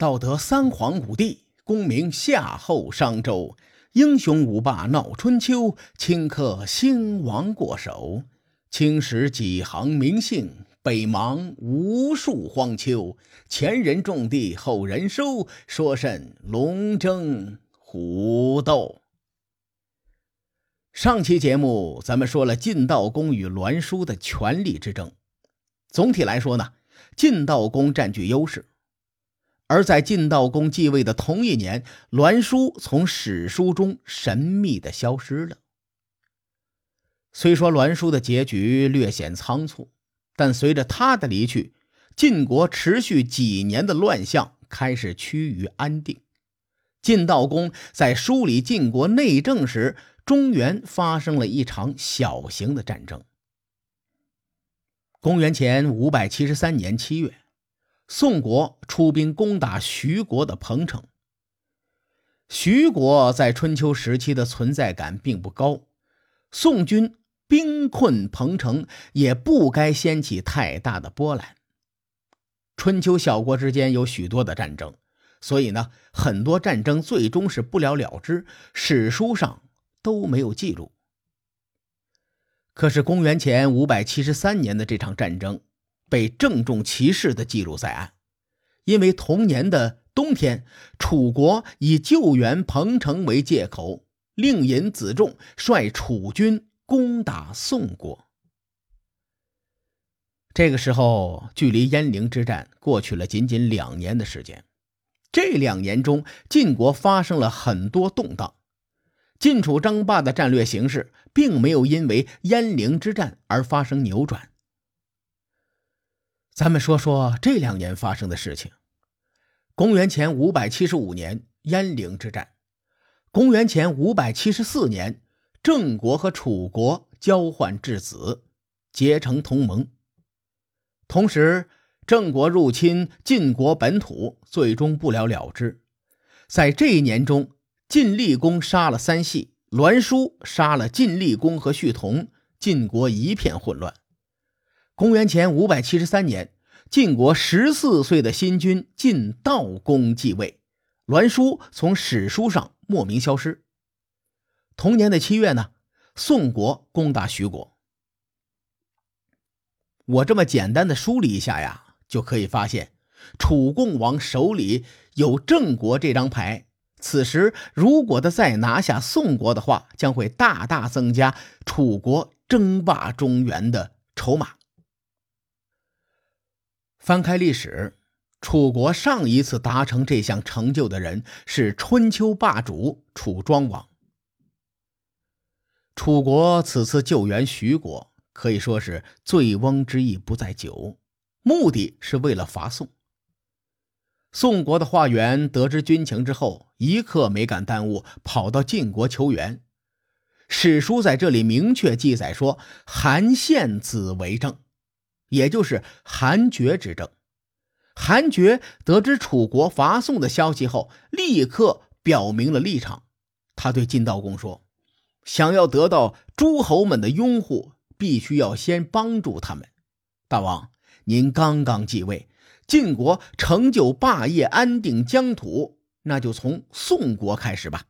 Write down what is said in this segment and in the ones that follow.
道德三皇五帝，功名夏后商周，英雄五霸闹春秋，顷刻兴亡过手。青史几行名姓，北邙无数荒丘。前人种地，后人收，说甚龙争虎斗？上期节目咱们说了晋道公与栾书的权力之争。总体来说呢，晋道公占据优势。而在晋悼公继位的同一年，栾书从史书中神秘的消失了。虽说栾书的结局略显仓促，但随着他的离去，晋国持续几年的乱象开始趋于安定。晋悼公在梳理晋国内政时，中原发生了一场小型的战争。公元前五百七十三年七月。宋国出兵攻打徐国的彭城。徐国在春秋时期的存在感并不高，宋军兵困彭城，也不该掀起太大的波澜。春秋小国之间有许多的战争，所以呢，很多战争最终是不了了之，史书上都没有记录。可是公元前五百七十三年的这场战争。被郑重其事的记录在案，因为同年的冬天，楚国以救援彭城为借口，令尹子重率楚军攻打宋国。这个时候，距离鄢陵之战过去了仅仅两年的时间。这两年中，晋国发生了很多动荡，晋楚争霸的战略形势并没有因为鄢陵之战而发生扭转。咱们说说这两年发生的事情。公元前五百七十五年，鄢陵之战；公元前五百七十四年，郑国和楚国交换质子，结成同盟。同时，郑国入侵晋国本土，最终不了了之。在这一年中，晋厉公杀了三系，栾书杀了晋厉公和胥同，晋国一片混乱。公元前五百七十三年，晋国十四岁的新君晋悼公继位，栾书从史书上莫名消失。同年的七月呢，宋国攻打徐国。我这么简单的梳理一下呀，就可以发现，楚共王手里有郑国这张牌。此时，如果他再拿下宋国的话，将会大大增加楚国争霸中原的筹码。翻开历史，楚国上一次达成这项成就的人是春秋霸主楚庄王。楚国此次救援徐国，可以说是醉翁之意不在酒，目的是为了伐宋。宋国的化元得知军情之后，一刻没敢耽误，跑到晋国求援。史书在这里明确记载说：“韩献子为政。”也就是韩厥之政。韩厥得知楚国伐宋的消息后，立刻表明了立场。他对晋悼公说：“想要得到诸侯们的拥护，必须要先帮助他们。大王，您刚刚继位，晋国成就霸业、安定疆土，那就从宋国开始吧。”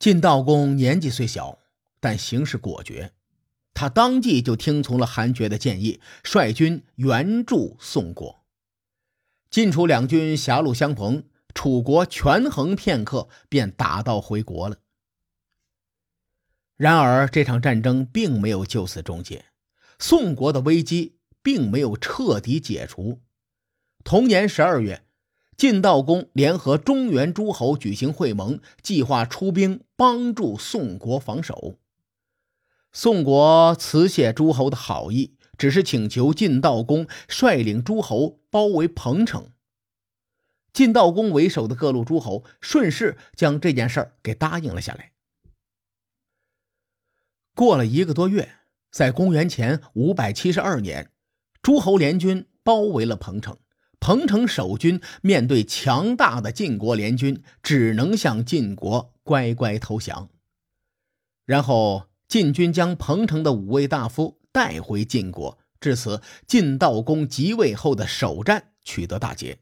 晋悼公年纪虽小，但行事果决。他当即就听从了韩厥的建议，率军援助宋国。晋楚两军狭路相逢，楚国权衡片刻，便打道回国了。然而，这场战争并没有就此终结，宋国的危机并没有彻底解除。同年十二月，晋悼公联合中原诸侯举行会盟，计划出兵帮助宋国防守。宋国辞谢诸侯的好意，只是请求晋悼公率领诸侯包围彭城。晋悼公为首的各路诸侯顺势将这件事儿给答应了下来。过了一个多月，在公元前五百七十二年，诸侯联军包围了彭城。彭城守军面对强大的晋国联军，只能向晋国乖乖投降，然后。晋军将彭城的五位大夫带回晋国，至此晋悼公即位后的首战取得大捷。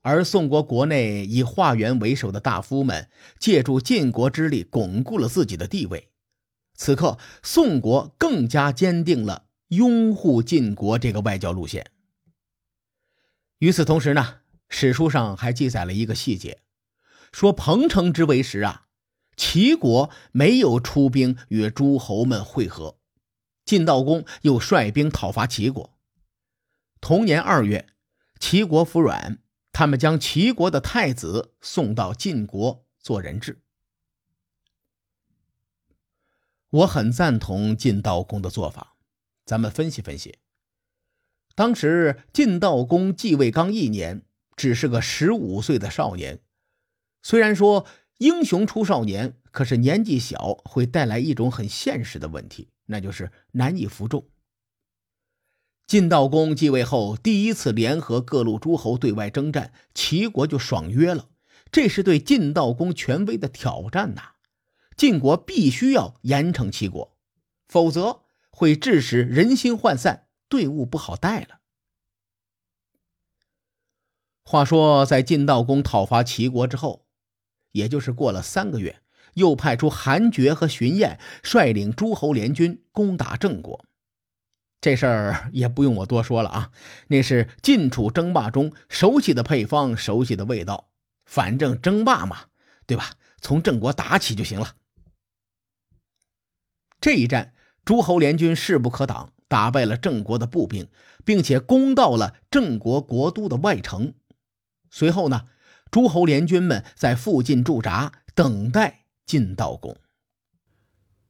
而宋国国内以华元为首的大夫们，借助晋国之力巩固了自己的地位。此刻，宋国更加坚定了拥护晋国这个外交路线。与此同时呢，史书上还记载了一个细节，说彭城之围时啊，齐国没有出兵与诸侯们会合，晋悼公又率兵讨伐齐国。同年二月，齐国服软。他们将齐国的太子送到晋国做人质。我很赞同晋悼公的做法。咱们分析分析。当时晋悼公继位刚一年，只是个十五岁的少年。虽然说英雄出少年，可是年纪小会带来一种很现实的问题，那就是难以服众。晋悼公继位后，第一次联合各路诸侯对外征战，齐国就爽约了。这是对晋悼公权威的挑战呐！晋国必须要严惩齐国，否则会致使人心涣散，队伍不好带了。话说，在晋悼公讨伐齐国之后，也就是过了三个月，又派出韩厥和荀偃率领诸侯联军攻打郑国。这事儿也不用我多说了啊，那是晋楚争霸中熟悉的配方，熟悉的味道。反正争霸嘛，对吧？从郑国打起就行了。这一战，诸侯联军势不可挡，打败了郑国的步兵，并且攻到了郑国国都的外城。随后呢，诸侯联军们在附近驻扎，等待晋悼公。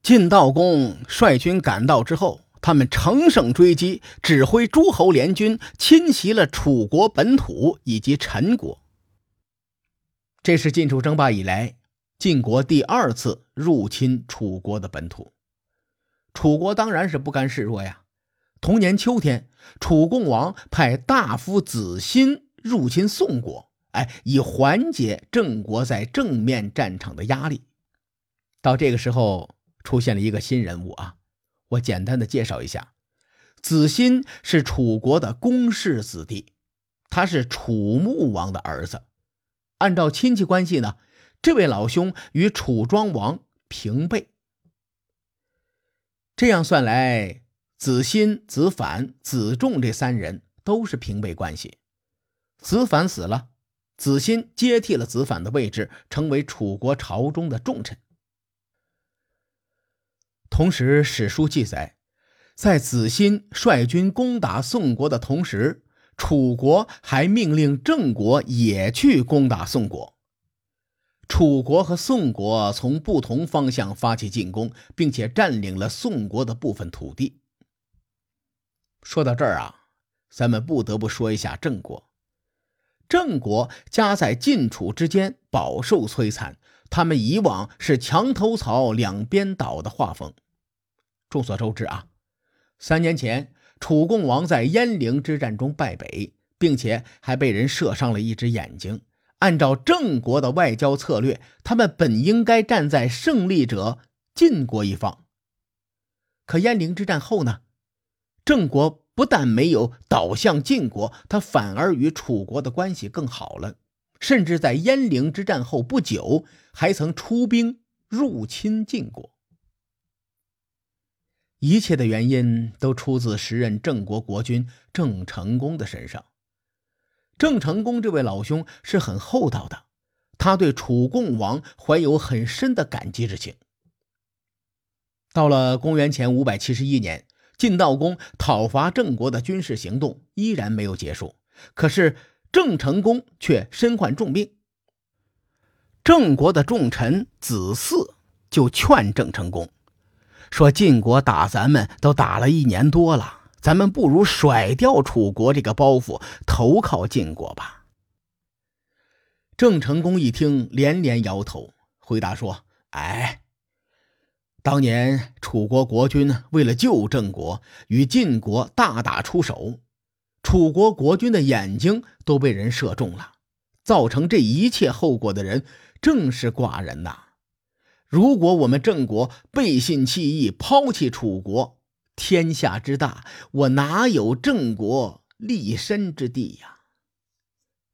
晋悼公率军赶到之后。他们乘胜追击，指挥诸侯联军侵袭了楚国本土以及陈国。这是晋楚争霸以来晋国第二次入侵楚国的本土。楚国当然是不甘示弱呀。同年秋天，楚共王派大夫子欣入侵宋国，哎，以缓解郑国在正面战场的压力。到这个时候，出现了一个新人物啊。我简单的介绍一下，子欣是楚国的公室子弟，他是楚穆王的儿子。按照亲戚关系呢，这位老兄与楚庄王平辈。这样算来，子欣、子反、子重这三人都是平辈关系。子反死了，子欣接替了子反的位置，成为楚国朝中的重臣。同时，史书记载，在子欣率军攻打宋国的同时，楚国还命令郑国也去攻打宋国。楚国和宋国从不同方向发起进攻，并且占领了宋国的部分土地。说到这儿啊，咱们不得不说一下郑国。郑国夹在晋楚之间，饱受摧残。他们以往是墙头草，两边倒的画风。众所周知啊，三年前楚共王在鄢陵之战中败北，并且还被人射伤了一只眼睛。按照郑国的外交策略，他们本应该站在胜利者晋国一方。可鄢陵之战后呢，郑国不但没有倒向晋国，他反而与楚国的关系更好了，甚至在鄢陵之战后不久，还曾出兵入侵晋国。一切的原因都出自时任郑国国君郑成功的身上。郑成功这位老兄是很厚道的，他对楚共王怀有很深的感激之情。到了公元前五百七十一年，晋悼公讨伐郑国的军事行动依然没有结束，可是郑成功却身患重病。郑国的重臣子嗣就劝郑成功。说晋国打咱们都打了一年多了，咱们不如甩掉楚国这个包袱，投靠晋国吧。郑成功一听，连连摇头，回答说：“哎，当年楚国国君为了救郑国，与晋国大打出手，楚国国君的眼睛都被人射中了，造成这一切后果的人正是寡人呐。”如果我们郑国背信弃义，抛弃楚国，天下之大，我哪有郑国立身之地呀。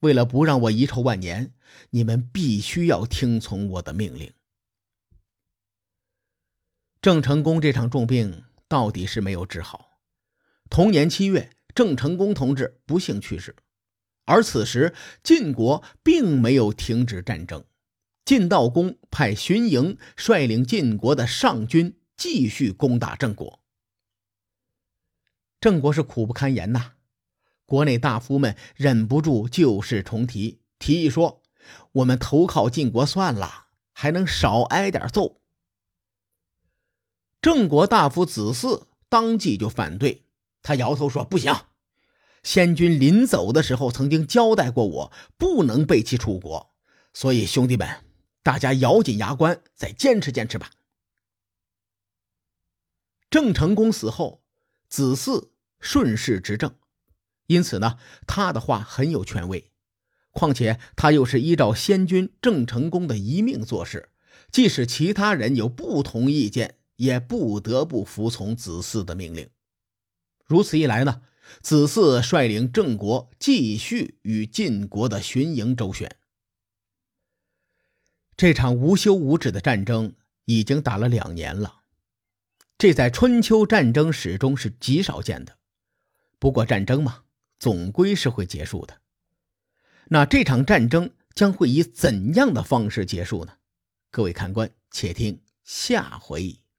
为了不让我遗臭万年，你们必须要听从我的命令。郑成功这场重病到底是没有治好。同年七月，郑成功同志不幸去世。而此时，晋国并没有停止战争。晋悼公派荀盈率领晋国的上军继续攻打郑国。郑国是苦不堪言呐，国内大夫们忍不住旧事重提，提议说：“我们投靠晋国算了，还能少挨点揍。”郑国大夫子嗣当即就反对，他摇头说：“不行。”先君临走的时候曾经交代过我，不能背弃楚国，所以兄弟们，大家咬紧牙关，再坚持坚持吧。郑成功死后，子嗣顺势执政，因此呢，他的话很有权威。况且他又是依照先君郑成功的遗命做事，即使其他人有不同意见，也不得不服从子嗣的命令。如此一来呢？子嗣率领郑国继续与晋国的巡营周旋。这场无休无止的战争已经打了两年了，这在春秋战争史中是极少见的。不过战争嘛，总归是会结束的。那这场战争将会以怎样的方式结束呢？各位看官，且听下回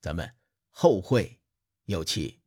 咱们后会。有期。